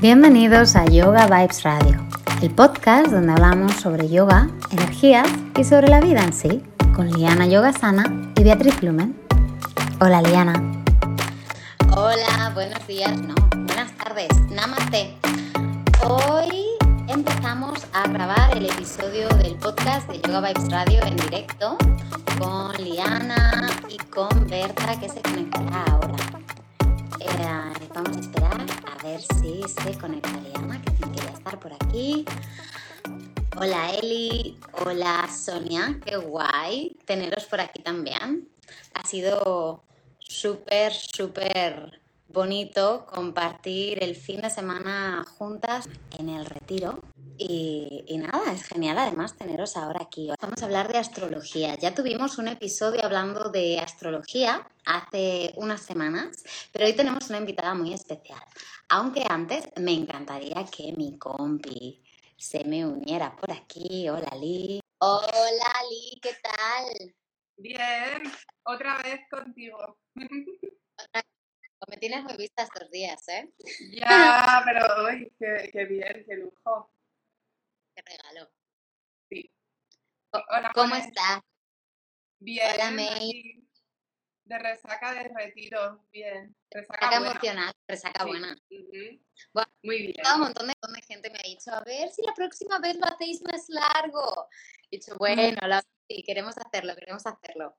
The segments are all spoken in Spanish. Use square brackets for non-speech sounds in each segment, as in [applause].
Bienvenidos a Yoga Vibes Radio, el podcast donde hablamos sobre yoga, energías y sobre la vida en sí, con Liana Yogasana y Beatriz Lumen. Hola Liana. Hola, buenos días, no, buenas tardes, namaste. Hoy empezamos a grabar el episodio del podcast de Yoga Vibes Radio en directo con Liana y con Berta que se conectará ahora. Vamos a esperar a ver si se conecta Liana, que tiene que ya estar por aquí. Hola Eli, hola Sonia, qué guay teneros por aquí también. Ha sido súper, súper bonito compartir el fin de semana juntas en el retiro. Y, y, nada, es genial además teneros ahora aquí. Vamos a hablar de astrología. Ya tuvimos un episodio hablando de astrología hace unas semanas, pero hoy tenemos una invitada muy especial. Aunque antes me encantaría que mi compi se me uniera por aquí. Hola Lee. Hola Lee, ¿qué tal? Bien, otra vez contigo. Me tienes muy vista estos días, ¿eh? Ya, pero uy, qué, qué bien, qué lujo. Qué regalo. Sí. Hola, ¿Cómo Juanes. estás? Bien. Hola, May. De resaca de retiro, bien. Resaca, Resaca buena. emocional, resaca Sí. buena. Bueno, Muy bien. Un montón de, montón de gente me ha dicho, a ver si la próxima vez lo hacéis más largo. He dicho, bueno, la- sí, queremos hacerlo, queremos hacerlo.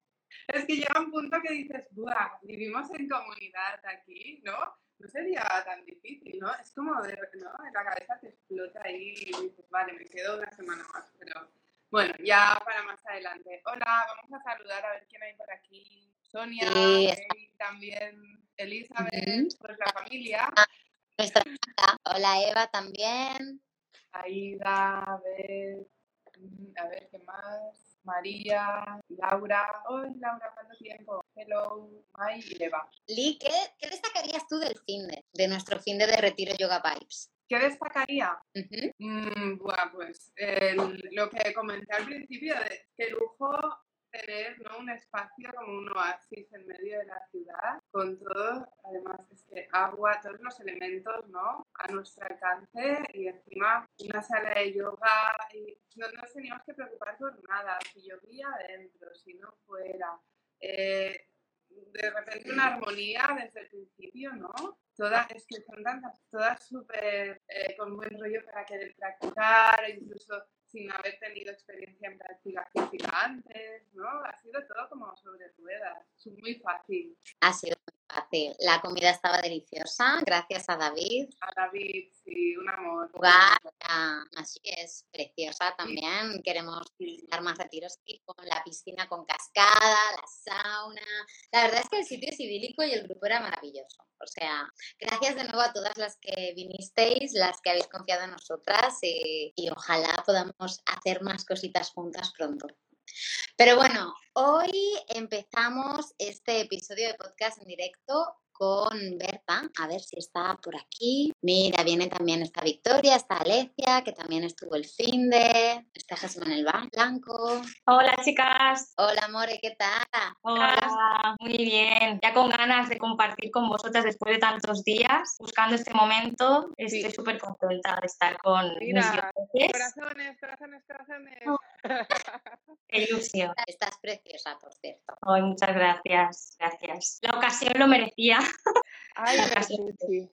Es que llega un punto que dices, ¡buah! Vivimos en comunidad aquí, ¿no? No sería tan difícil, ¿no? Es como, de, ¿no? La cabeza te explota ahí y dices, vale, me quedo una semana más, pero bueno, ya para más adelante. Hola, vamos a saludar a ver quién hay por aquí. Sonia, Sí, también Elizabeth, Ujú. pues la familia. Nuestra hola Eva también. Aida, a ver, mm, a ver, ¿qué más? María, Laura. ¡Hoy, Laura, cuánto tiempo! Hello, Mai y Eva. Lee, ¿qué, qué destacarías tú del fin de, nuestro fin de, retiro Yoga Vibes? ¿Qué destacaría? Ujú. Mm, buah, pues el- lo que comenté al principio, de qué lujo ¿no? un espacio como un oasis en medio de la ciudad, con todo, además es que agua, todos los elementos ¿no? a nuestro alcance y encima una sala de yoga y no nos teníamos que preocupar por nada, si llovía adentro, si no fuera. Eh, de repente una armonía desde el principio, ¿no? Todas, es que son tantas, todas súper eh, con buen rollo para querer practicar, incluso sin haber tenido experiencia en práctica física antes, ¿no? Ha sido todo como sobre ruedas, es muy fácil. Ha sido fácil. La comida estaba deliciosa, gracias a David. A David, sí, un amor. lugar, la- así es preciosa también. Queremos visitar más retiros aquí con la piscina con cascada, la sauna. La verdad es que el sitio es idílico y el grupo era maravilloso. O sea, gracias de nuevo a todas las que vinisteis, las que habéis confiado en nosotras y, y ojalá podamos hacer más cositas juntas pronto. Pero bueno, hoy empezamos este episodio de podcast en directo con Berta, a ver si está por aquí. Mira, viene también esta Victoria, está Alecia, que también estuvo el fin de, está Jesús Manuel Blanco. Hola chicas, Hola, More, ¿qué tal? hola, muy bien. Ya con ganas de compartir con vosotras después de tantos días, buscando este momento. Estoy Sí. súper contenta de estar con Mira, mis. Corazones, corazones, corazones. [laughs] Qué ilusión. Estás preciosa, por cierto. Ay, muchas gracias, gracias. La ocasión lo merecía. Ay, sí, sí.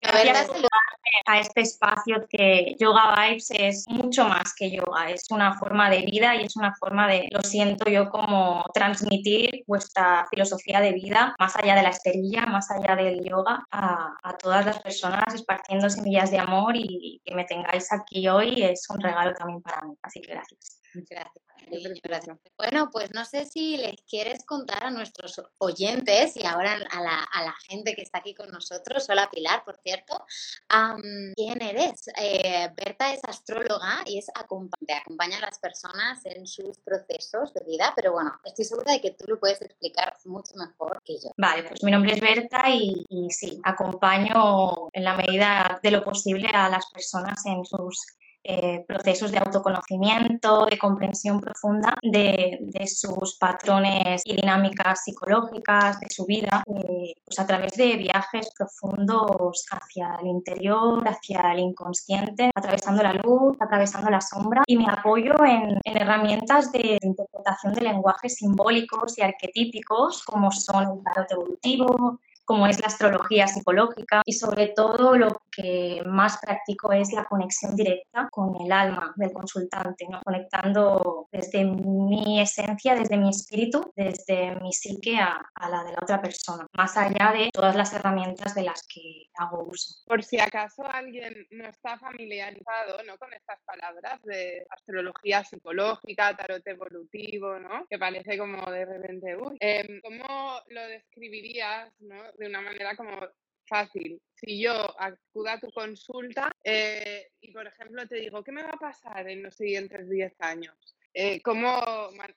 A este espacio que Yoga Vibes es mucho más que yoga, es una forma de vida y es una forma de, lo siento yo, como transmitir vuestra filosofía de vida más allá de la esterilla, más allá del yoga, a, a todas las personas esparciendo semillas de amor y que me tengáis aquí hoy es un regalo también para mí, así que gracias. Gracias. Cariño, gracias. Bueno, pues no sé si les quieres contar a nuestros oyentes y ahora a la, a la gente que está aquí con nosotros, hola Pilar, por cierto, am, quién eres. Eh, Berta es astróloga y es acompaña a las personas en sus procesos de vida, pero bueno, estoy segura de que tú lo puedes explicar mucho mejor que yo. Vale, pues mi nombre es Berta y, y sí, acompaño en la medida de lo posible a las personas en sus eh, procesos de autoconocimiento, de comprensión profunda de, sus patrones y dinámicas psicológicas, de su vida, eh, pues a través de viajes profundos hacia el interior, hacia el inconsciente, atravesando la luz, atravesando la sombra. Y me apoyo en, herramientas de interpretación de lenguajes simbólicos y arquetípicos como son el tarot evolutivo, como es la astrología psicológica y sobre todo lo que más practico es la conexión directa con el alma del consultante, ¿no? conectando desde mi esencia, desde mi espíritu, desde mi psique a, la de la otra persona, más allá de todas las herramientas de las que hago uso. Por si acaso alguien no está familiarizado ¿no? con estas palabras de astrología psicológica, tarot evolutivo, ¿no? que parece como de repente, em, ¿cómo lo describirías ¿no? De una manera como fácil. Si yo acudo a tu consulta eh, y, por ejemplo, te digo, ¿qué me va a pasar en los siguientes 10 años? Eh, ¿Cómo?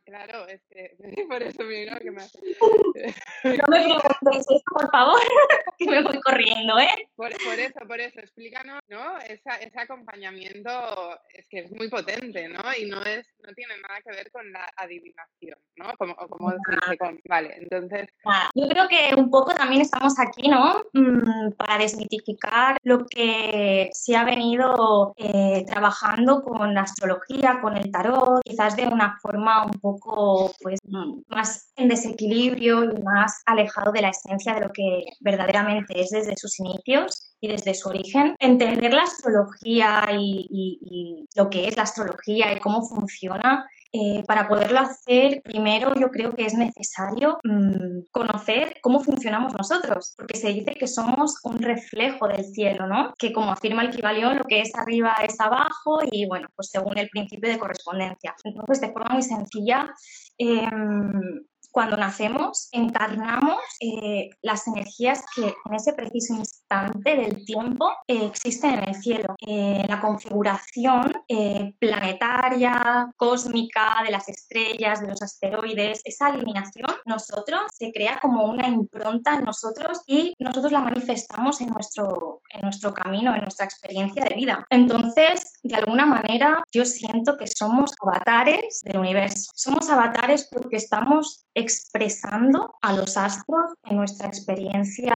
Claro, es que [laughs] por eso que me. No me [laughs] preguntes eso, por favor, [laughs] que me voy corriendo, ¿eh? Por, eso, por eso, explícanos, ¿no? ese acompañamiento es que es muy potente, ¿no? Y no es, no tiene nada que ver con la adivinación, ¿no? Como, como dice con... Vale, entonces... Yo creo que un poco también estamos aquí, ¿no? Mm, para desmitificar lo que se ha venido eh, trabajando con la astrología, con el tarot, quizás de una forma un poco pues, más en desequilibrio y más alejado de la esencia de lo que verdaderamente es desde sus inicios y desde su origen. Entender la astrología y lo que es la astrología y cómo funciona eh, para poderlo hacer, primero yo creo que es necesario mm, conocer cómo funcionamos nosotros, porque se dice que somos un reflejo del cielo, ¿no? Que como afirma el Kibalión, lo que es arriba es abajo y bueno, pues según el principio de correspondencia. Entonces, de forma muy sencilla, em, cuando nacemos, encarnamos eh, las energías que en ese preciso instante del tiempo eh, existen en el cielo. Eh, la configuración planetaria, cósmica, de las estrellas, de los asteroides, esa alineación, nosotros se crea como una impronta en nosotros y nosotros la manifestamos en nuestro, en nuestro camino, en nuestra experiencia de vida. Entonces, de alguna manera, yo siento que somos avatares del universo. Somos avatares porque estamos expresando a los astros en nuestra experiencia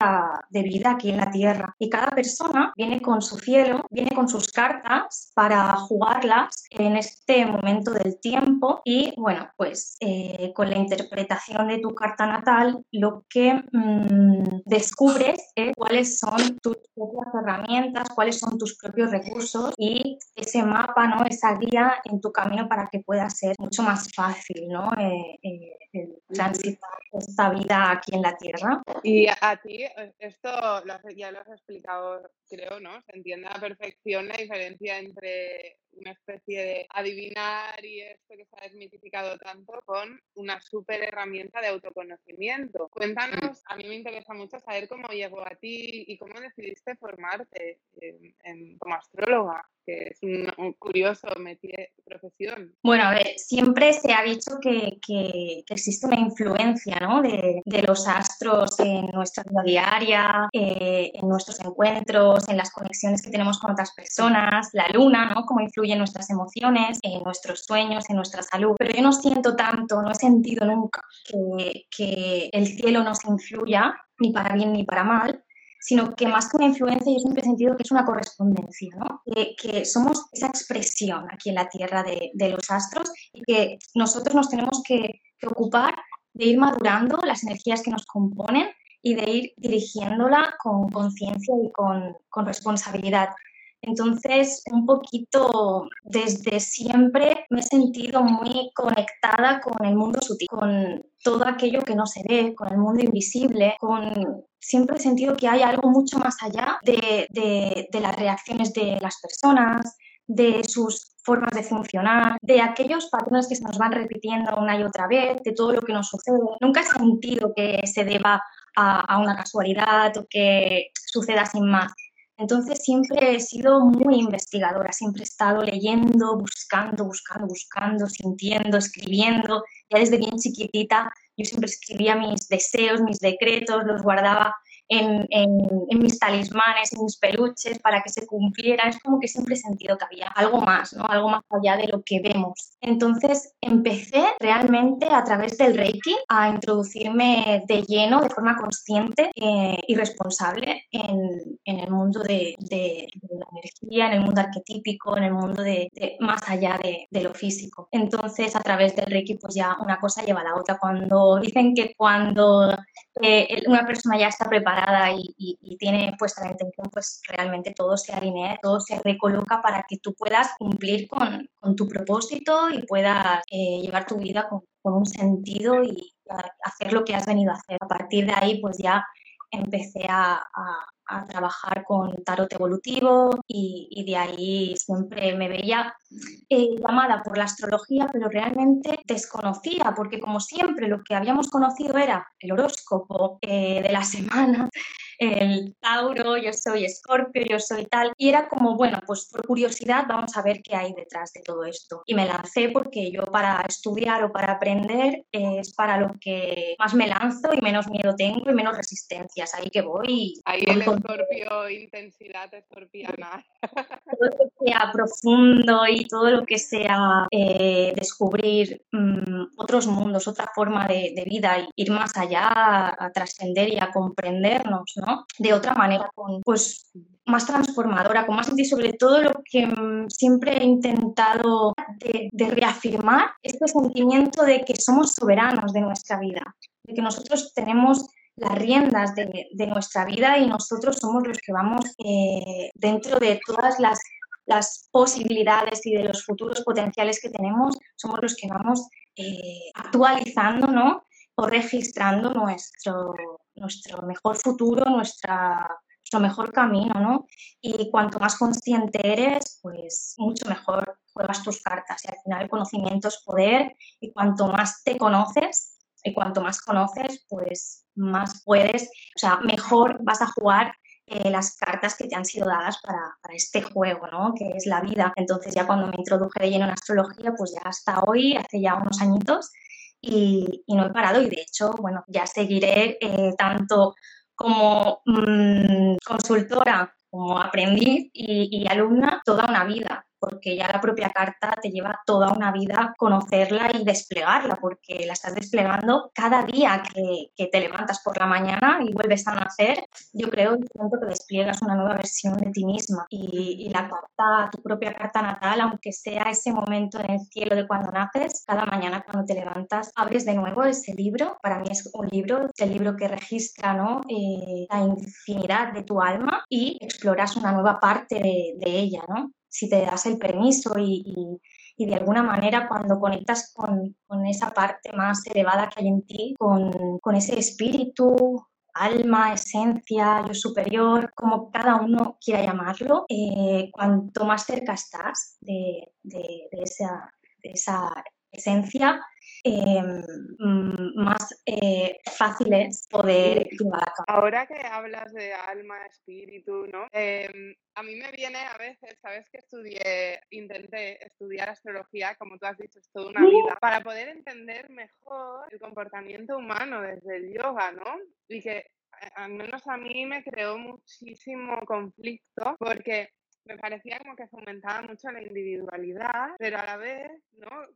de vida aquí en la Tierra. Y cada persona viene con su cielo, viene con sus cartas para jugarlas en este momento del tiempo y bueno, pues eh, con la interpretación de tu carta natal lo que mm, descubres es cuáles son tus propias herramientas, cuáles son tus propios recursos y ese mapa, ¿no? esa guía en tu camino para que pueda ser mucho más fácil ¿no? Eh, eh, transitar esta vida aquí en la Tierra. Y a ti, esto ya lo has explicado, creo, ¿no? Se entiende a perfección la diferencia entre una especie de adivinar y esto que se ha desmitificado tanto con una súper herramienta de autoconocimiento. Cuéntanos, a mí me interesa mucho saber cómo llegó a ti y cómo decidiste formarte como astróloga que es un, curioso métier, profesión. Bueno, a ver, siempre se ha dicho que, que, existe una influencia ¿no? de, de, los astros en nuestra vida diaria, eh, en nuestros encuentros, en las conexiones que tenemos con otras personas, la luna, ¿no? Cómo influye en nuestras emociones, en nuestros sueños, en nuestra salud. Pero yo no siento tanto, no he sentido nunca que, el cielo nos influya, ni para bien ni para mal, sino que más que una influencia, yo siempre he sentido que es una correspondencia, ¿no? que somos esa expresión aquí en la Tierra de, los astros y que nosotros nos tenemos que, ocupar de ir madurando las energías que nos componen y de ir dirigiéndola con conciencia y con responsabilidad. Entonces, un poquito desde siempre me he sentido muy conectada con el mundo sutil, con todo aquello que no se ve, con el mundo invisible, con siempre he sentido que hay algo mucho más allá de, de, las reacciones de las personas, de sus formas de funcionar, de aquellos patrones que se nos van repitiendo una y otra vez, de todo lo que nos sucede. Nunca he sentido que se deba a, a una casualidad o que suceda sin más. Entonces siempre he sido muy investigadora, siempre he estado leyendo, buscando, buscando, buscando, sintiendo, escribiendo. Ya desde bien chiquitita yo siempre escribía mis deseos, mis decretos, los guardaba en, mis talismanes, en mis peluches, para que se cumpliera. Es como que siempre he sentido que había algo más, ¿no? Algo más allá de lo que vemos. Entonces empecé realmente a través del Reiki a introducirme de lleno, de forma consciente eh, y responsable en, el mundo de, la energía, en el mundo arquetípico, en el mundo de, más allá de, lo físico. Entonces, a través del Reiki, pues ya una cosa lleva a la otra. Cuando dicen que cuando una persona ya está preparada y, tiene puesta la intención, pues realmente todo se alinea, todo se recoloca para que tú puedas cumplir con, tu propósito y puedas eh, llevar tu vida con, un sentido y hacer lo que has venido a hacer. A partir de ahí, pues ya empecé a trabajar con tarot evolutivo y, de ahí siempre me veía eh, llamada por la astrología, pero realmente desconocía, porque como siempre lo que habíamos conocido era el horóscopo eh, de la [laughs] semana, el Tauro, yo soy Escorpio, yo soy tal. Y era como, bueno, pues por curiosidad vamos a ver qué hay detrás de todo esto. Y me lancé porque yo para estudiar o para aprender es para lo que más me lanzo y menos miedo tengo y menos resistencias. Ahí que voy. Ahí el escorpio, intensidad escorpiana. [laughs] Todo lo que sea profundo y todo lo que sea eh, descubrir mm, otros mundos, otra forma de, de vida, ir más allá, a trascender y a comprendernos, ¿no? De otra manera, pues más transformadora, con más sentido, sobre todo lo que mm, siempre he intentado de, reafirmar, este sentimiento de que somos soberanos de nuestra vida, de que nosotros tenemos las riendas de, nuestra vida y nosotros somos los que vamos eh, dentro de todas las, posibilidades y de los futuros potenciales que tenemos, somos los que vamos eh, actualizando, ¿no? O registrando nuestro, nuestro mejor futuro, nuestra, nuestro mejor camino, ¿no? Y cuanto más consciente eres, pues mucho mejor juegas tus cartas. Y al final el conocimiento es poder y cuanto más te conoces y cuanto más conoces, pues más puedes, o sea, mejor vas a jugar eh, las cartas que te han sido dadas para, para, este juego, ¿no? Que es la vida. Entonces ya cuando me introduje de lleno en astrología, pues ya hasta hoy, hace ya unos añitos, y, no he parado y de hecho, bueno, ya seguiré eh, tanto como mm, consultora como aprendiz y, alumna toda una vida porque ya la propia carta te lleva toda una vida conocerla y desplegarla, porque la estás desplegando cada día que, te levantas por la mañana y vuelves a nacer. Yo creo que despliegas una nueva versión de ti misma y, la carta, tu propia carta natal, aunque sea ese momento en el cielo de cuando naces, cada mañana cuando te levantas abres de nuevo ese libro. Para mí es un libro, el libro que registra ¿no? Eh, la infinidad de tu alma y exploras una nueva parte de, de ella, ¿no? Si te das el permiso y, de alguna manera cuando conectas con, esa parte más elevada que hay en ti, con, ese espíritu, alma, esencia, yo superior, como cada uno quiera llamarlo, eh, cuanto más cerca estás de, esa, de esa esencia, Em, mm, más eh, fáciles poder llevar Ahora que hablas de alma, espíritu, ¿no? Em, a mí me viene a veces, sabes que estudié, intenté estudiar astrología, como tú has dicho, es toda una vida, para poder entender mejor el comportamiento humano desde el yoga, ¿no? Y que al menos a mí me creó muchísimo conflicto porque me parecía como que fomentaba mucho la individualidad, pero a la vez, ¿no?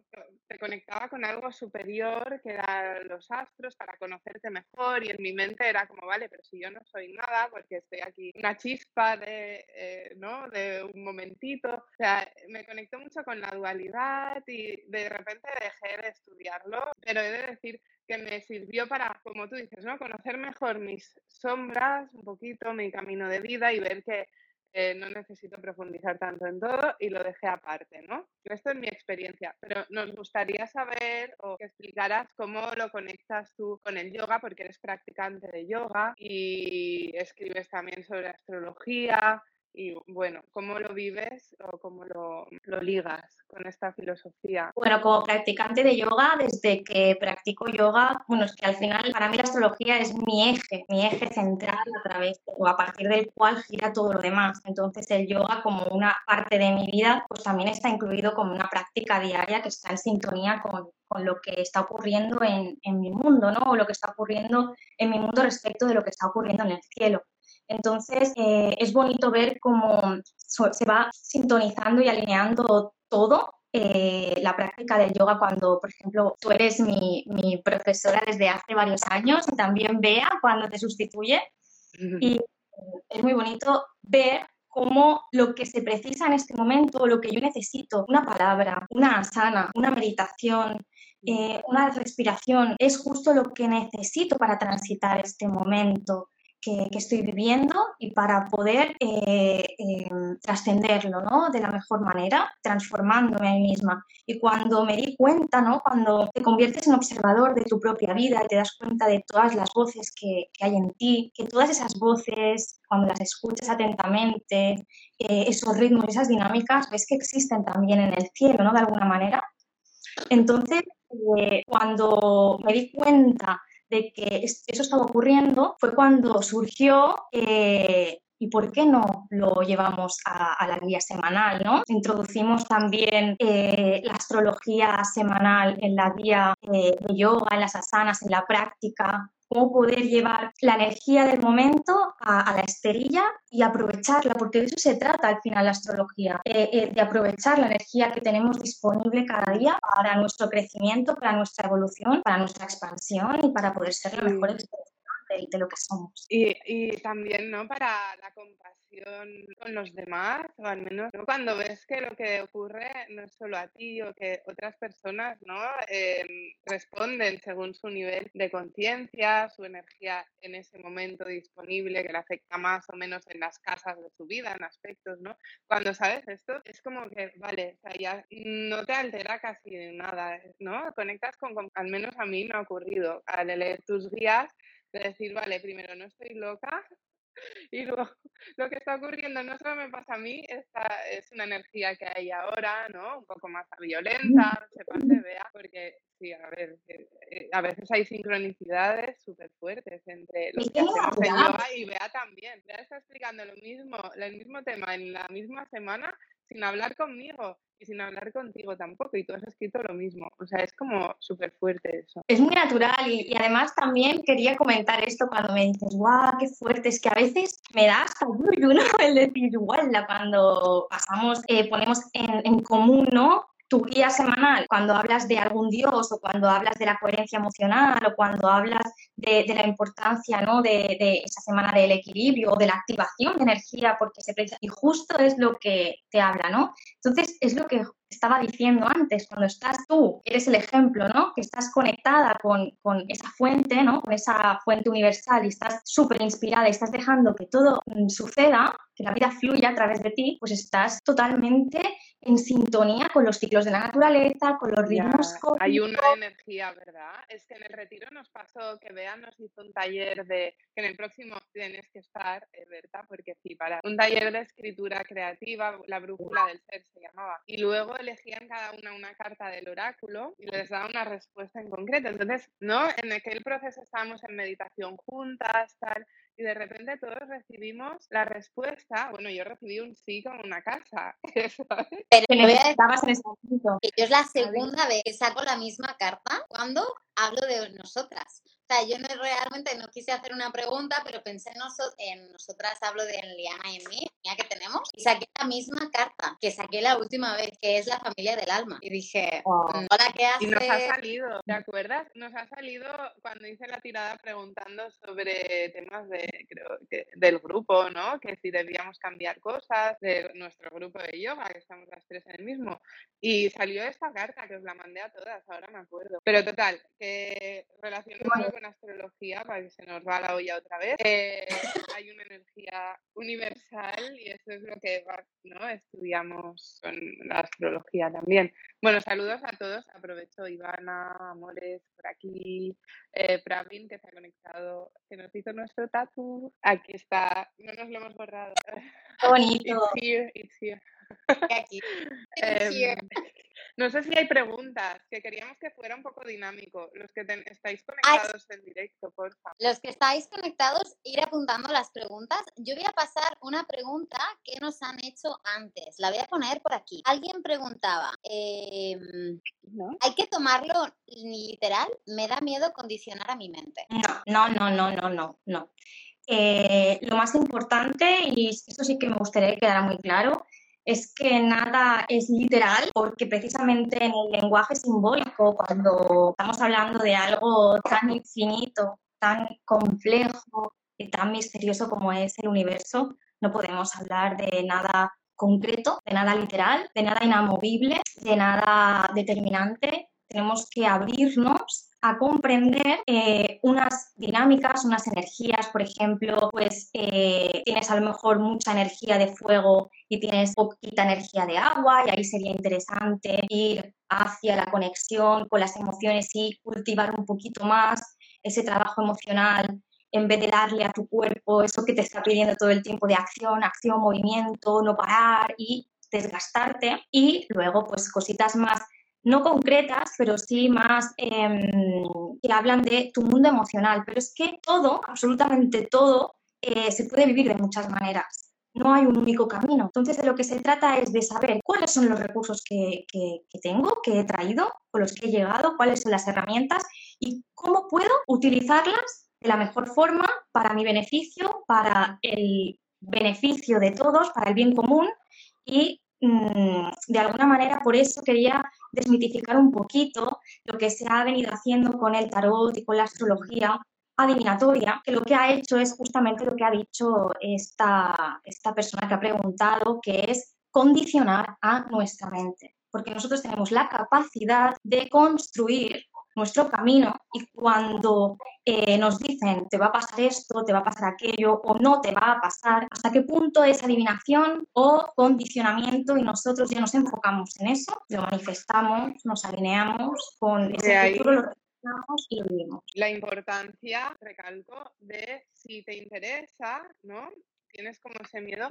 Te conectaba con algo superior que eran los astros para conocerte mejor y en mi mente era como, vale, pero si yo no soy nada porque estoy aquí, una chispa de, eh, ¿no? De un momentito, o sea, me conectó mucho con la dualidad y de repente dejé de estudiarlo, pero he de decir que me sirvió para, como tú dices, ¿no? Conocer mejor mis sombras, un poquito, mi camino de vida y ver que eh, no necesito profundizar tanto en todo y lo dejé aparte, ¿no? Esto es mi experiencia, pero nos gustaría saber o que explicaras cómo lo conectas tú con el yoga, porque eres practicante de yoga y escribes también sobre astrología y bueno, ¿cómo lo vives o cómo lo, ligas con esta filosofía? Bueno, como practicante de yoga, desde que practico yoga, bueno, es que al final para mí la astrología es mi eje, mi eje central a través o a partir del cual gira todo lo demás. Entonces el yoga como una parte de mi vida, pues también está incluido como una práctica diaria que está en sintonía con, con lo que está ocurriendo en, en, mi mundo, ¿no? O lo que está ocurriendo en mi mundo respecto de lo que está ocurriendo en el cielo. Entonces, eh, es bonito ver cómo se va sintonizando y alineando todo eh, la práctica del yoga cuando, por ejemplo, tú eres mi, mi, profesora desde hace varios años y también Bea cuando te sustituye. Y es muy bonito ver cómo lo que se precisa en este momento, lo que yo necesito, una palabra, una asana, una meditación, eh, una respiración, es justo lo que necesito para transitar este momento que, estoy viviendo y para poder eh, eh, trascenderlo ¿no? de la mejor manera, transformándome a mí misma. Y cuando me di cuenta, ¿no? cuando te conviertes en observador de tu propia vida y te das cuenta de todas las voces que, hay en ti, que todas esas voces, cuando las escuchas atentamente, eh, esos ritmos, esas dinámicas, ves que existen también en el cielo, ¿no? De alguna manera. Entonces, cuando me di cuenta de que eso estaba ocurriendo fue cuando surgió eh, ¿Y por qué no lo llevamos a, la guía semanal? ¿no? Introducimos también eh, la astrología semanal en la guía eh, de yoga, en las asanas, en la práctica, cómo poder llevar la energía del momento a, la esterilla y aprovecharla, porque de eso se trata al final la astrología, eh, eh, de aprovechar la energía que tenemos disponible cada día para nuestro crecimiento, para nuestra evolución, para nuestra expansión y para poder ser la mejor experiencia de, lo que somos. Y, y, también, ¿no? Para la compasión con los demás, o al menos cuando ves que lo que ocurre no es solo a ti o que otras personas, ¿no? Em, responden según su nivel de conciencia, su energía en ese momento disponible, que le afecta más o menos en las casas de su vida, en aspectos, ¿no? Cuando sabes esto, es como que, vale, o sea, ya no te altera casi nada, ¿no? Conectas con, con al menos a mí me ha ocurrido, al leer tus guías, de decir, vale, primero no estoy loca [laughs] y luego lo que está ocurriendo no solo me pasa a mí, esta es una energía que hay ahora, ¿no? Un poco más violenta, se pase, vea, porque sí, a ver, eh, eh, a veces hay sincronicidades súper fuertes entre lo que hacemos en yoga y Bea también. Bea está explicando lo mismo, el mismo tema en la misma semana sin hablar conmigo y sin hablar contigo tampoco, y tú has escrito lo mismo. O sea, es como súper fuerte eso. Es muy natural y, además también quería comentar esto cuando me dices, guau, qué fuerte, es que a veces me da hasta uno [laughs] el decir, igual, cuando pasamos, eh, ponemos en, en común, ¿no? Tu guía semanal, cuando hablas de algún dios o cuando hablas de la coherencia emocional o cuando hablas de, de la importancia ¿no? de, de, esa semana del equilibrio o de la activación de energía, porque se y justo es lo que te habla, ¿no? Entonces, es lo que estaba diciendo antes, cuando estás tú, eres el ejemplo, ¿no? Que estás conectada con, con esa fuente, ¿no? Con esa fuente universal y estás súper inspirada y estás dejando que todo mm, suceda, que la vida fluya a través de ti, pues estás totalmente en sintonía con los ciclos de la naturaleza, con los ritmos cósmicos. Hay una energía, ¿verdad? Es que en el retiro nos pasó que Bea nos hizo un taller de, que en el próximo tienes que estar, eh, ¿verdad? Porque sí, para un taller de escritura creativa, la brújula del ser se llamaba. Y luego elegían cada una una carta del oráculo y les daba una respuesta en concreto. Entonces, ¿no? En aquel proceso estábamos en meditación juntas, tal, y de repente todos recibimos la respuesta, bueno, yo recibí un sí como una casa, [laughs] ¿sabes? Pero voy a decir que yo es la segunda vez que saco la misma carta cuando hablo de nosotras. O sea, yo no, realmente no quise hacer una pregunta, pero pensé en, en nosotras, hablo de Liana y en mí, que tenemos, y saqué la misma carta que saqué la última vez, que es la familia del alma. Y dije, mm, hola, ¿qué haces? Y nos ha salido, ¿te acuerdas? Nos ha salido cuando hice la tirada preguntando sobre temas de, creo, que, del grupo, ¿no? Que si debíamos cambiar cosas de nuestro grupo de yoga, que estamos las tres en el mismo. Y salió esta carta que os la mandé a todas, ahora me acuerdo. Pero total, que relacionado con lo con astrología, para que se nos va la olla otra vez, eh, hay una energía universal y eso es lo que ¿no? estudiamos con la astrología también. Bueno, saludos a todos. Aprovecho Ivana, Amores, por aquí, eh, Pravin, que se ha conectado, que nos hizo nuestro tatu. Aquí está, no nos lo hemos borrado. Bonito. It's here, it's here. Aquí. [laughs] Em, [laughs] no sé si hay preguntas, que queríamos que fuera un poco dinámico. Los que estáis conectados en directo, por favor. Los que estáis conectados, ir apuntando las preguntas. Yo voy a pasar una pregunta que nos han hecho antes. La voy a poner por aquí. Alguien preguntaba, em, ¿hay que tomarlo literal? Me da miedo condicionar a mi mente. No, no, no, no, no, no. Eh, lo más importante, y esto sí que me gustaría que quedara muy claro, es que nada es literal, porque precisamente en el lenguaje simbólico, cuando estamos hablando de algo tan infinito, tan complejo y tan misterioso como es el universo, no podemos hablar de nada concreto, de nada literal, de nada inamovible, de nada determinante. Tenemos que abrirnos a comprender eh, unas dinámicas, unas energías, por ejemplo, pues eh, tienes a lo mejor mucha energía de fuego y tienes poquita energía de agua y ahí sería interesante ir hacia la conexión con las emociones y cultivar un poquito más ese trabajo emocional en vez de darle a tu cuerpo eso que te está pidiendo todo el tiempo de acción, acción, movimiento, no parar y desgastarte. Y luego pues cositas más no concretas, pero sí más em, que hablan de tu mundo emocional. Pero es que todo, absolutamente todo, eh, se puede vivir de muchas maneras. No hay un único camino. Entonces, de lo que se trata es de saber cuáles son los recursos que, que, tengo, que he traído, con los que he llegado, cuáles son las herramientas y cómo puedo utilizarlas de la mejor forma para mi beneficio, para el beneficio de todos, para el bien común y de alguna manera, por eso quería desmitificar un poquito lo que se ha venido haciendo con el tarot y con la astrología adivinatoria, que lo que ha hecho es justamente lo que ha dicho esta, esta persona que ha preguntado, que es condicionar a nuestra mente, porque nosotros tenemos la capacidad de construir nuestro camino y cuando eh, nos dicen te va a pasar esto, te va a pasar aquello o no te va a pasar, hasta qué punto es adivinación o condicionamiento y nosotros ya nos enfocamos en eso, lo manifestamos, nos alineamos con ese futuro, lo y lo vivimos. La importancia, recalco, de si te interesa, ¿no? Tienes como ese miedo,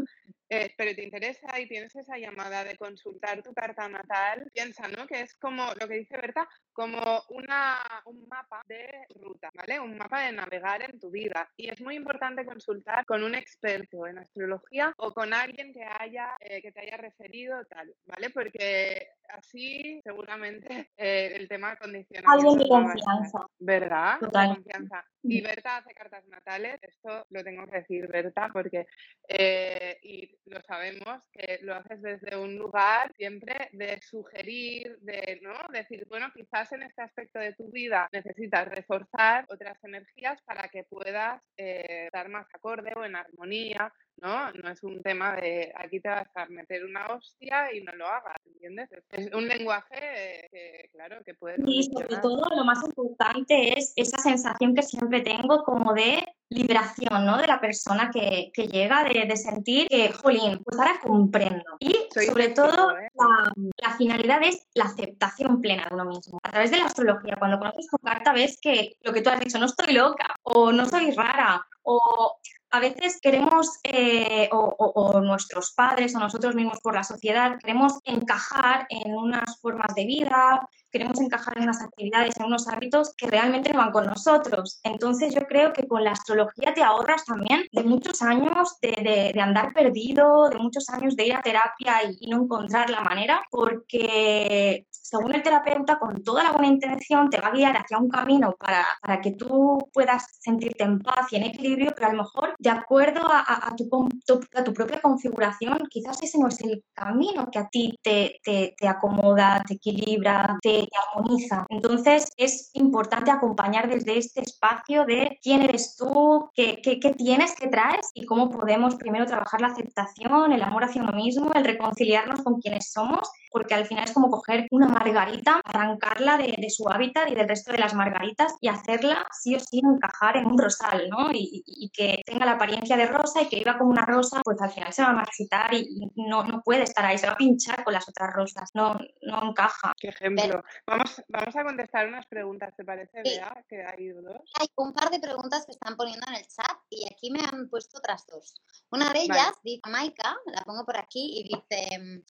eh, pero te interesa y tienes esa llamada de consultar tu carta natal, piensa, ¿no? Que es como lo que dice Berta, como una, un mapa de ruta, ¿vale? Un mapa de navegar en tu vida. Y es muy importante consultar con un experto en astrología o con alguien que haya, eh, que te haya referido tal, ¿vale? Porque así seguramente eh, el tema de condicionamiento... Alguien de confianza. ¿Verdad? Total. confianza. Y Berta hace cartas natales, esto lo tengo que decir, Berta, porque eh, y lo sabemos que lo haces desde un lugar siempre de sugerir, de ¿no? decir, bueno, quizás en este aspecto de tu vida necesitas reforzar otras energías para que puedas eh, estar más acorde o en armonía ¿no? No es un tema de aquí te vas a meter una hostia y no lo hagas, ¿entiendes? Es un lenguaje que, claro, que puede... Y sobre todo lo más importante es esa sensación que siempre tengo como de liberación, ¿no? De la persona que, que llega, de, de, sentir que, jolín, pues ahora comprendo. Y sobre todo ¿eh? la, la, finalidad es la aceptación plena de uno mismo. A través de la astrología, cuando conoces tu carta ves que lo que tú has dicho, no estoy loca o no soy rara o a veces queremos, eh, o, nuestros padres o nosotros mismos por la sociedad, queremos encajar en unas formas de vida, queremos encajar en unas actividades, en unos hábitos que realmente no van con nosotros. Entonces yo creo que con la astrología te ahorras también de muchos años de, andar perdido, de muchos años de ir a terapia y, no encontrar la manera, porque según el terapeuta, con toda la buena intención, te va a guiar hacia un camino para, para que tú puedas sentirte en paz y en equilibrio, pero a lo mejor de acuerdo a, tu, a tu propia configuración, quizás ese no es el camino que a ti te, te, te acomoda, te equilibra, te, armoniza. Entonces es importante acompañar desde este espacio de quién eres tú, qué, qué tienes, qué traes y cómo podemos primero trabajar la aceptación, el amor hacia uno mismo, el reconciliarnos con quienes somos porque al final es como coger una margarita, arrancarla de, de, su hábitat y del resto de las margaritas y hacerla sí o sí encajar en un rosal, ¿no? Y, y, que tenga la apariencia de rosa y que iba como una rosa, pues al final se va a marchitar y, no, no puede estar ahí, se va a pinchar con las otras rosas, no, no encaja. Qué ejemplo. Vamos, vamos a contestar unas preguntas, ¿te parece, Bea? Que hay dos. Hay un par de preguntas que están poniendo en el chat y aquí me han puesto otras dos. Una de ellas, dice Maika, la pongo por aquí y dice,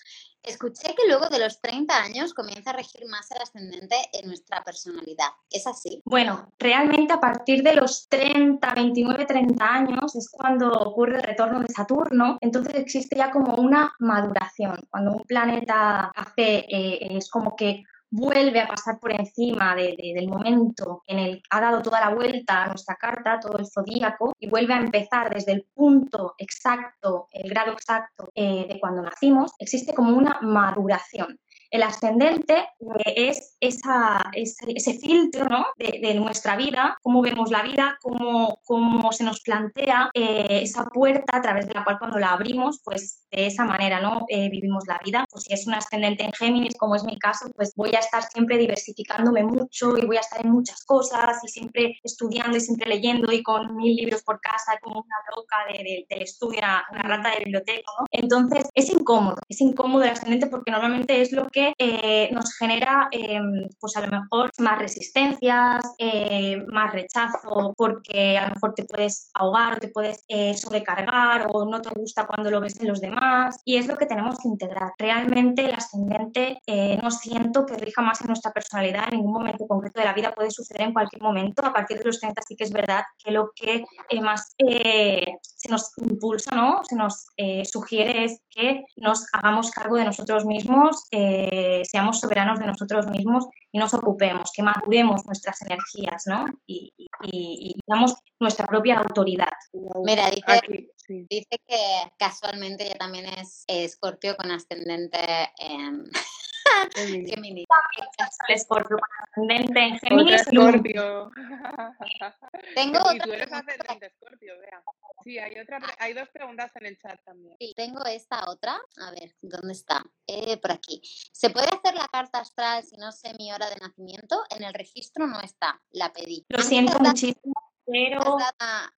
escuché que luego de los 30 años comienza a regir más el ascendente en nuestra personalidad. ¿Es así? Bueno, realmente a partir de los 30, 29, 30 años es cuando ocurre el retorno de Saturno, entonces existe ya como una maduración. Cuando un planeta hace, eh, es como que vuelve a pasar por encima del momento en el que ha dado toda la vuelta a nuestra carta, todo el zodíaco, y vuelve a empezar desde el punto exacto, el grado exacto eh, de cuando nacimos, existe como una maduración. El ascendente es esa, ese, filtro ¿no? de, nuestra vida, cómo vemos la vida, cómo, cómo se nos plantea eh, esa puerta a través de la cual cuando la abrimos, pues de esa manera ¿no? Eh, vivimos la vida. Pues si es un ascendente en Géminis, como es mi caso, pues voy a estar siempre diversificándome mucho y voy a estar en muchas cosas y siempre estudiando y siempre leyendo y con mil libros por casa, como una loca de, del estudio, una, rata de biblioteca. ¿no? Entonces es incómodo, es incómodo el ascendente porque normalmente es lo que eh, nos genera, em, pues a lo mejor, más resistencias, eh, más rechazo, porque a lo mejor te puedes ahogar o te puedes eh, sobrecargar o no te gusta cuando lo ves en los demás. Y es lo que tenemos que integrar. Realmente el ascendente no siento que rija más en nuestra personalidad en ningún momento concreto de la vida, puede suceder en cualquier momento. A partir de los 30 sí que es verdad que lo que más se nos impulsa, ¿no? se nos sugiere es que nos hagamos cargo de nosotros mismos seamos soberanos de nosotros mismos y nos ocupemos, que maduremos nuestras energías, ¿no? Y, y, damos nuestra propia autoridad. Mira, dice, dice que casualmente ella también es escorpio con ascendente en... Escorpio con ascendente en Géminis. Escorpio. Tengo y tú eres ascendente escorpio, vea. Sí, hay, otra, hay dos preguntas en el chat también. Sí, tengo esta otra. A ver, ¿dónde está? Eh, por aquí. ¿Se puede hacer la carta astral si no sé mi hora de nacimiento? En el registro no está. La pedí. Lo siento muchísimo. Pero...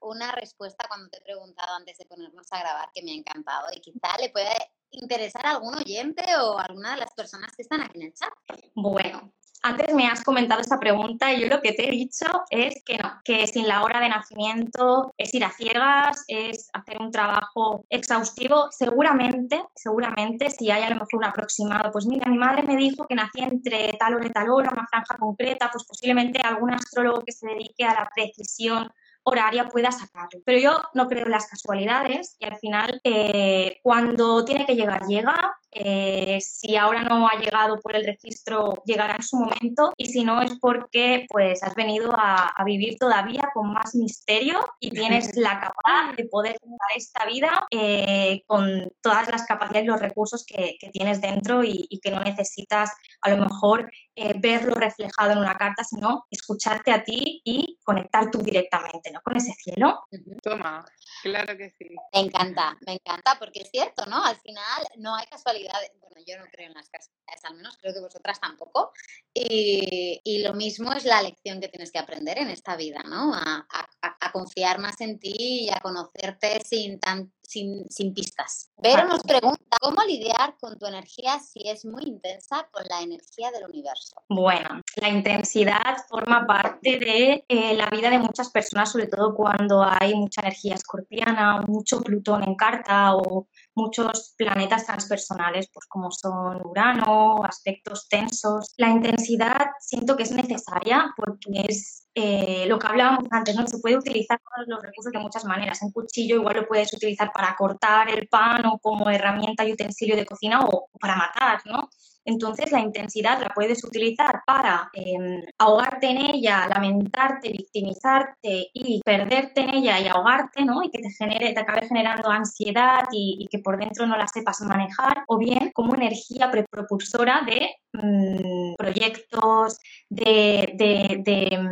Una respuesta cuando te he preguntado antes de ponernos a grabar que me ha encantado y quizá le puede interesar a algún oyente o a alguna de las personas que están aquí en el chat. Bueno, antes me has comentado esta pregunta y yo lo que te he dicho es que no, que sin la hora de nacimiento es ir a ciegas, es hacer un trabajo exhaustivo. Seguramente, seguramente, si hay a lo mejor un aproximado, pues mira, mi madre me dijo que nacía entre tal hora y tal hora, una franja concreta, pues posiblemente algún astrólogo que se dedique a la precisión horaria pueda sacarlo. Pero yo no creo en las casualidades y al final eh, cuando tiene que llegar, llega. Eh, si ahora no ha llegado por el registro, llegará en su momento y si no es porque pues has venido a, vivir todavía con más misterio y tienes [laughs] la capacidad de poder dar esta vida eh, con todas las capacidades y los recursos que, tienes dentro y, y, que no necesitas a lo mejor verlo reflejado en una carta, sino escucharte a ti y conectar tú directamente ¿no? con ese cielo. Toma, claro que sí. Me encanta, me encanta porque es cierto, ¿no? Al final no hay casualidades, bueno, yo no creo en las casualidades, al menos creo que vosotras tampoco. Y, y lo mismo es la lección que tienes que aprender en esta vida, ¿no? A, a, confiar más en ti y a conocerte sin, tan, sin, sin pistas. Pero nos pregunta, ¿cómo lidiar con tu energía si es muy intensa con la energía del universo? Bueno, la intensidad forma parte de eh, la vida de muchas personas, sobre todo cuando hay mucha energía escorpiana, mucho Plutón en carta o muchos planetas transpersonales, pues como son Urano, aspectos tensos. La intensidad siento que es necesaria porque es eh, lo que hablábamos antes, ¿no? Se puede utilizar los recursos de muchas maneras. Un cuchillo igual lo puedes utilizar para cortar el pan o como herramienta y utensilio de cocina o para matar, ¿no? Entonces la intensidad la puedes utilizar para em, ahogarte en ella, lamentarte, victimizarte y perderte en ella y ahogarte, ¿no? Y que te genere, te acabe generando ansiedad y, que por dentro no la sepas manejar, o bien como energía prepropulsora de mm, proyectos, de,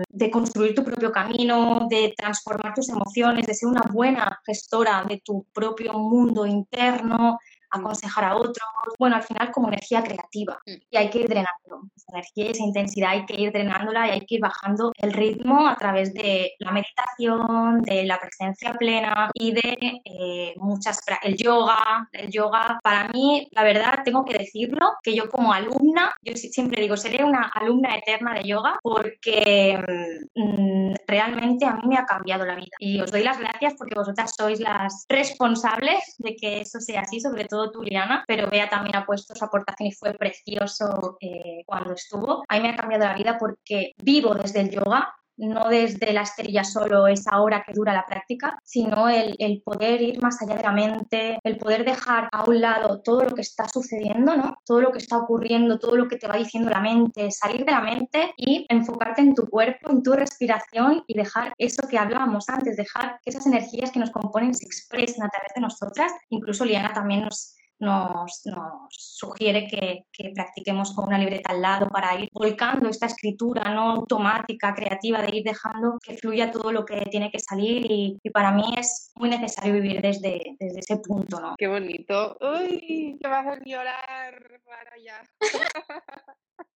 de, construir tu propio camino, de transformar tus emociones, de ser una buena gestora de tu propio mundo interno, aconsejar a otros, bueno, al final como energía creativa Mm. y hay que ir drenando esa energía y esa intensidad, hay que ir drenándola y hay que ir bajando el ritmo a través de la meditación, de la presencia plena y de eh, muchas, el yoga, el yoga, para mí, la verdad, tengo que decirlo, que yo como alumna, yo si- siempre digo, seré una alumna eterna de yoga porque mm, realmente a mí me ha cambiado la vida. Y os doy las gracias porque vosotras sois las responsables de que eso sea así, sobre todo tú, Liana, pero Bea también ha puesto su aportación y fue precioso eh, cuando estuvo. A mí me ha cambiado la vida porque vivo desde el yoga, no desde la esterilla solo esa hora que dura la práctica, sino el, el poder ir más allá de la mente, el poder dejar a un lado todo lo que está sucediendo, ¿no? Todo lo que está ocurriendo, todo lo que te va diciendo la mente, salir de la mente y enfocarte en tu cuerpo, en tu respiración y dejar eso que hablábamos antes, dejar que esas energías que nos componen se expresen a través de nosotras. Incluso Liana también nos, nos, nos sugiere que, que practiquemos con una libreta al lado para ir volcando esta escritura no automática, creativa, de ir dejando que fluya todo lo que tiene que salir y, para mí es muy necesario vivir desde, desde ese punto, ¿no? Qué bonito. Uy, que vas a llorar para allá. [laughs]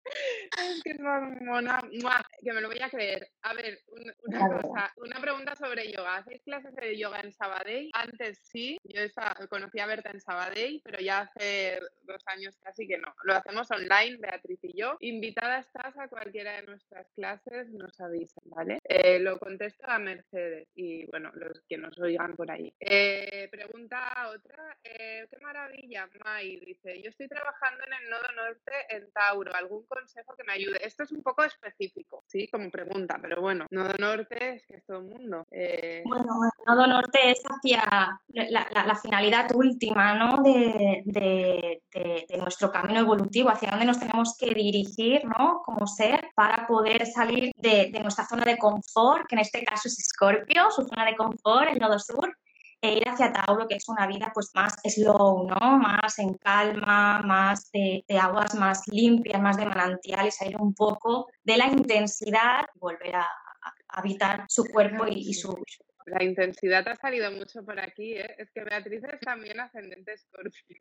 Es que es más mona. ¡Mua! Que me lo voy a creer. A ver, un- una cosa, una pregunta sobre yoga. ¿Hacéis clases de yoga en Sabadell? Antes sí, yo conocí a Berta en Sabadell, pero ya hace dos años casi que no. Lo hacemos online, Beatriz y yo. Invitada estás a cualquiera de nuestras clases, nos avisan, ¿vale? Eh, lo contesto a Mercedes y, bueno, los que nos oigan por ahí. Eh, pregunta otra. eh, qué maravilla, Mai, dice, yo estoy trabajando en el nodo norte en Tauro. ¿Algún consejo que me ayude? Esto es un poco específico, ¿sí? Como pregunta, pero bueno, nodo norte es que es todo el mundo. Eh, Bueno, nodo norte es hacia la, la- la finalidad última ¿no? de, de- de- de nuestro camino evolutivo, hacia dónde nos tenemos que dirigir ¿no? como ser para poder salir de nuestra zona de confort, que en este caso es Escorpio, su zona de confort, el nodo sur, e ir hacia Tauro, que es una vida pues más slow, ¿no? Más en calma, más de, de aguas más limpias, más de manantiales, salir un poco de la intensidad y volver a, a habitar su cuerpo y, y su, La intensidad ha salido mucho por aquí, ¿eh? Es que Beatriz es también ascendente escorpio.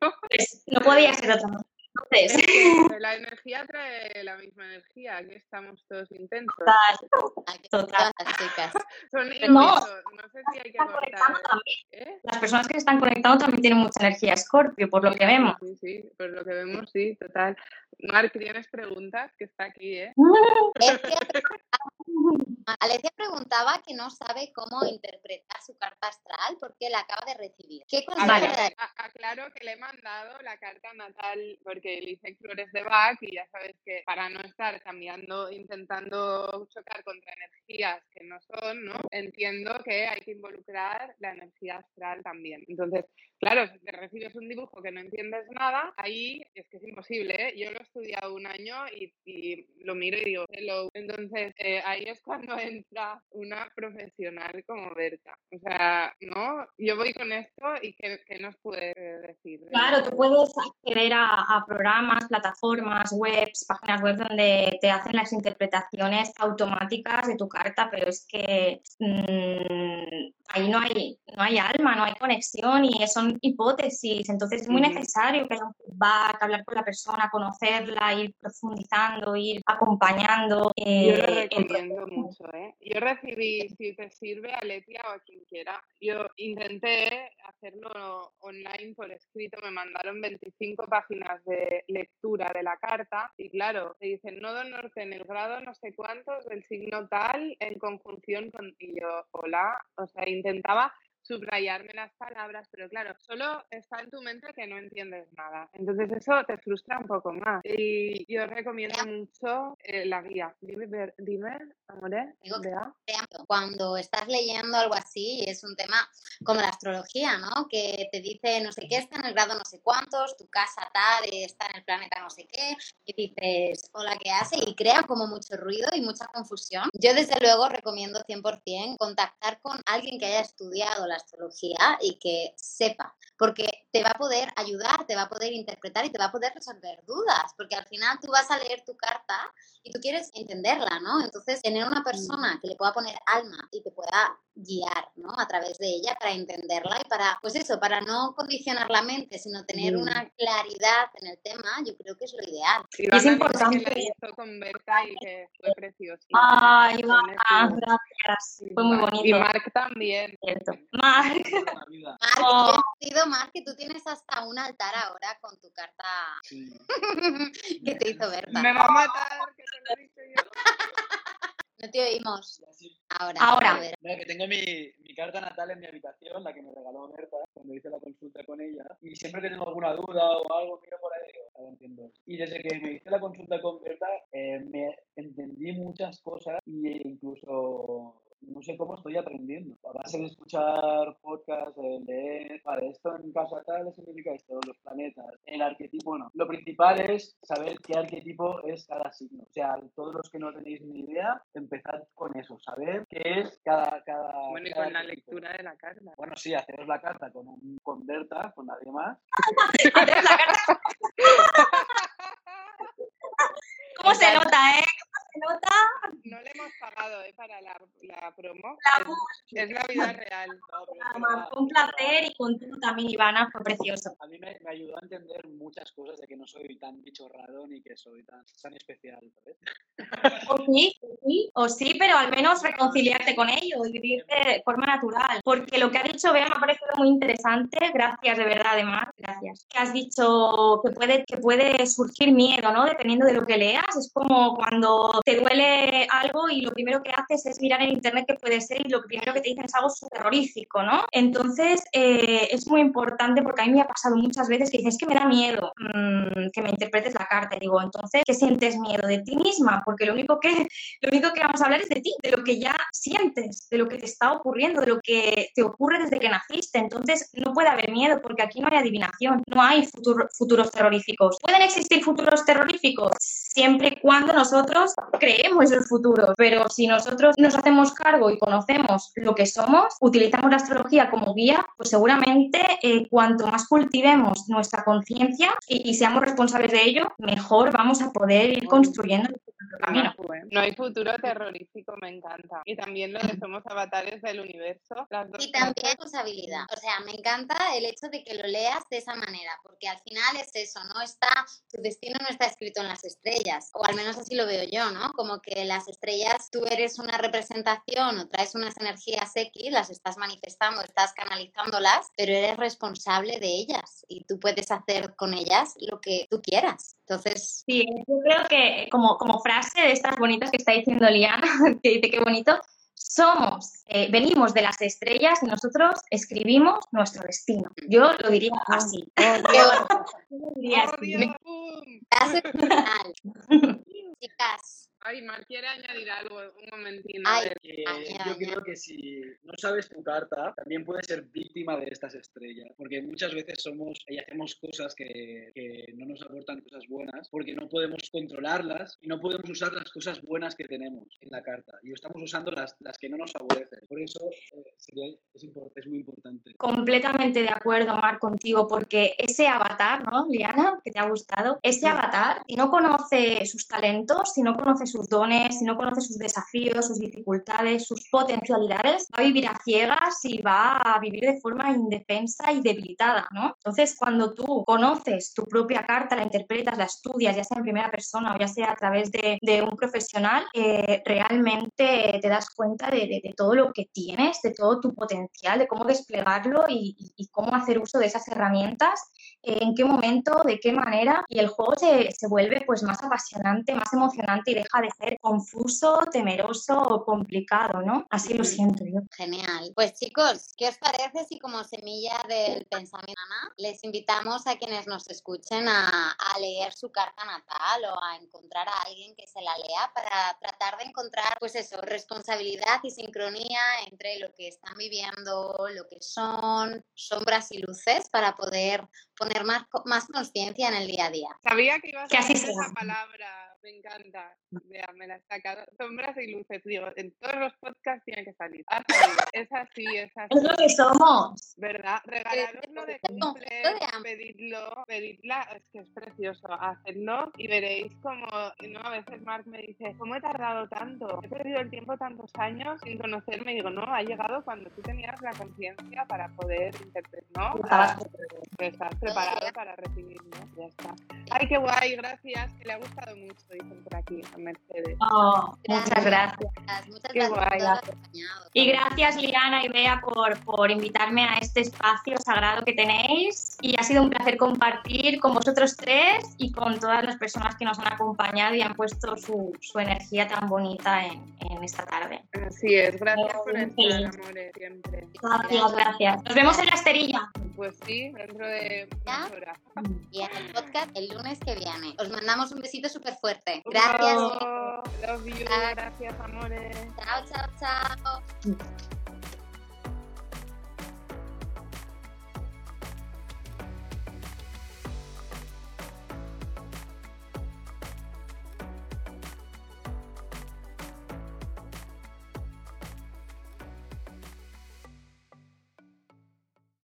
No podía ser otra manera. Es Entonces, que [laughs] la energía trae la misma energía, aquí estamos todos intensos. Aquí Total. chicas. Son No. intensos, no sé si hay que. ¿eh? Las personas que se están conectando también tienen mucha energía Scorpio, por lo que vemos. Sí, sí, por lo que vemos, sí, total. Marc, ¿tienes preguntas? Que está aquí, ¿eh? [laughs] Alecia, [laughs] Alecia preguntaba que no sabe cómo interpretar su carta astral porque la acaba de recibir. ¿Qué Vale. aclaro que le he mandado la carta natal porque le hice flores de Bach y ya sabes que para no estar cambiando, intentando chocar contra energías que no son, ¿no? Entiendo que hay que involucrar la energía astral también. Entonces, claro, si te recibes un dibujo que no entiendes nada, ahí es que es imposible, ¿eh? Yo lo he estudiado un año y, y lo miro y digo, hello. Entonces, eh, ahí es cuando [laughs] entra una profesional como Berta. O sea, ¿no? Yo voy con esto y ¿qué, qué nos puede decir? Claro, tú puedes acceder a, a programas, plataformas, webs, páginas web donde te hacen las interpretaciones automáticas de tu carta, pero es que mm, ahí no hay, no hay alma, no hay conexión y son hipótesis. Entonces es muy necesario que haya un feedback, hablar con la persona, conocerla, ir profundizando, ir acompañando. Yo eh, lo el recomiendo mucho, ¿eh? Yo recibí, si te sirve, a Letia o a quien quiera. Yo intenté hacerlo online por escrito, me mandaron 25 páginas de lectura de la carta y claro, te dicen nodo norte en el grado no sé cuántos del signo tal en conjunción con... Y yo, hola, o sea, intentaba subrayarme las palabras, pero claro, solo está en tu mente que no entiendes nada. Entonces eso te frustra un poco más. Y yo recomiendo mucho eh, la guía. Dime, dime, amore, Digo cuando estás leyendo algo así, es un tema como la astrología, ¿no? Que te dice no sé qué está en el grado no sé cuántos, tu casa tal está en el planeta no sé qué, y dices, hola, ¿qué hace? Y crea como mucho ruido y mucha confusión. Yo desde luego recomiendo 100% contactar con alguien que haya estudiado la astrología y que sepa, porque te va a poder ayudar, te va a poder interpretar y te va a poder resolver dudas, porque al final tú vas a leer tu carta y tú quieres entenderla, ¿no? Entonces, tener una persona que le pueda poner alma y te pueda guiar, ¿no? A través de ella para entenderla y para, pues eso, para no condicionar la mente, sino tener una claridad en el tema, yo creo que es lo ideal. es importante. Que hizo con Berta y que fue precioso. Ay, gracias. Fue muy bonito. Y Mark también. Oh. yo Mark, que tú tienes hasta un altar ahora con tu carta sí. [laughs] que te hizo Berta. Me va a matar, que te lo he dicho yo. [laughs] No te oímos. Ahora. Ahora. No, que tengo mi, mi, carta natal en mi habitación, la que me regaló Berta cuando hice la consulta con ella. Y siempre que tengo alguna duda o algo, miro por ahí y entiendo. Y desde que me hice la consulta con Berta, eh, me entendí muchas cosas e incluso no sé cómo estoy aprendiendo. A base de escuchar podcasts, de leer, vale, esto en casa tal significa esto, los planetas, el arquetipo, no. Lo principal es saber qué arquetipo es cada signo. O sea, todos los que no tenéis ni idea, empezad con eso, saber qué es cada... cada bueno, y cada con la arquetipo. lectura de la carta. Bueno, sí, haceros la carta con un con Berta, con nadie más. [laughs] ¿Cómo se nota, eh? ¿Cómo se nota? No le hemos pagado ¿eh? para la, la promo. La es, es la vida real. No, [laughs] Fue un placer y contigo también, Ivana, fue precioso. A mí me, me ayudó a entender muchas cosas de que no soy tan bichorrado ni que soy tan, tan especial, ¿sabes? [laughs] O sí, o sí, o sí, pero al menos reconciliarte con ello y vivirte de forma natural. Porque lo que ha dicho Bea me ha parecido muy interesante. Gracias, de verdad, además. Gracias. Que has dicho que puede, que puede surgir miedo, ¿no? Dependiendo de lo que leas. Es como cuando te duele algo y lo primero que haces es mirar en internet qué puede ser y lo primero que te dicen es algo terrorífico, ¿no? Entonces, eh, es muy importante porque a mí me ha pasado muchas veces que dices que me da miedo mmm, que me interpretes la carta. Digo, entonces, ¿qué sientes miedo de ti misma? Porque lo único que lo único que vamos a hablar es de ti, de lo que ya sientes, de lo que te está ocurriendo, de lo que te ocurre desde que naciste. Entonces, no puede haber miedo porque aquí no hay adivinación, no hay futuro, futuros terroríficos. ¿Pueden existir futuros terroríficos? Siempre y cuando nosotros creemos el futuro, pero si nosotros nos hacemos cargo y conocemos lo que somos, utilizamos la astrología como guía, pues seguramente eh, cuanto más cultivemos nuestra conciencia y, y seamos responsables de ello, mejor vamos a poder ir construyendo camino. No hay futuro terrorífico, me encanta. Y también lo de somos avatares del universo. Las dos Y también cosas. responsabilidad. O sea, me encanta el hecho de que lo leas de esa manera, porque al final es eso, no está, tu destino no está escrito en las estrellas, o al menos así lo veo yo, ¿no? Como que las estrellas, tú eres una representación o traes unas energías X, las estás manifestando, estás canalizándolas, pero eres responsable de ellas y tú puedes hacer con ellas lo que tú quieras. Entonces, Sí, yo creo que como, como frase de estas bonitas que está diciendo Liana, [laughs] que dice qué bonito, somos, eh, venimos de las estrellas y nosotros escribimos nuestro destino. Yo lo diría así. [laughs] Yo lo diría ¡Oh, así. [laughs] Chicas, Ay, Mar quiere añadir algo, un. Que Añada, yo creo que si no sabes tu carta, también puedes ser víctima de estas estrellas. Porque muchas veces somos y hacemos cosas que, que no nos aportan cosas buenas porque no podemos controlarlas y no podemos usar las cosas buenas que tenemos en la carta. Y estamos usando las, las que no nos favorecen. Por eso eh, sería, es, es muy importante. Completamente de acuerdo, Mar, contigo, porque ese avatar, ¿no, Liana? Que te ha gustado, ese avatar, si no conoce sus talentos, si no conoce sus dones, si no conoce sus desafíos, sus dificultades, sus potencialidades, va a vivir a ciegas y va a vivir de forma indefensa y debilitada, ¿no? Entonces, cuando tú conoces tu propia carta, la interpretas, la estudias, ya sea en primera persona o ya sea a través de, de un profesional, eh, realmente te das cuenta de, de- de todo lo que tienes, de todo tu potencial, de cómo desplegarlo y, y- y cómo hacer uso de esas herramientas, eh, en qué momento, de qué manera, y el juego se, se vuelve pues más apasionante, más emocionante y deja de ser confuso, temeroso o complicado, ¿no? Así lo siento yo. Genial. Pues chicos, ¿qué os parece si como semilla del pensamiento Ana, les invitamos a quienes nos escuchen a, a leer su carta natal o a encontrar a alguien que se la lea para tratar de encontrar, pues eso, responsabilidad y sincronía entre lo que están viviendo, lo que son, sombras y luces para poder poner más, co- más conciencia en el día a día. Sabía que ibas a decir esa palabra. Me encanta. Vea, me la sacado. Sombras y luces, digo, en todos los podcasts tiene que salir. Salido. Es así, es así. Es lo que somos. ¿Verdad? Regalaroslo de cumple, pedidlo, pedidla, es que es precioso, hacedlo y veréis como, ¿no? A veces Mark me dice, ¿cómo he tardado tanto? He perdido el tiempo tantos años sin conocerme y digo, no, ha llegado cuando tú tenías la conciencia para poder interpretar, ¿no? Estabas estás preparado para recibirlo, ya está. Ay, qué guay, gracias, que le ha gustado mucho, dicen por aquí, a Mercedes. Oh, muchas gracias. Muchas Qué gracias guay, habernos gracias. acompañado. Y gracias Liana y Bea por, por invitarme a este espacio sagrado que tenéis. Y ha sido un placer compartir con vosotros tres y con todas las personas que nos han acompañado y han puesto su, su energía tan bonita en, en esta tarde. Así es, gracias por estar, amores, siempre. Gracias, gracias. Nos vemos en la esterilla. Pues sí, dentro de ¿Ya? unas horas. Y en el podcast el lunes que viene. Os mandamos un besito súper fuerte. Gracias. Oh, love you, gracias, amores. Chao, chao, chao.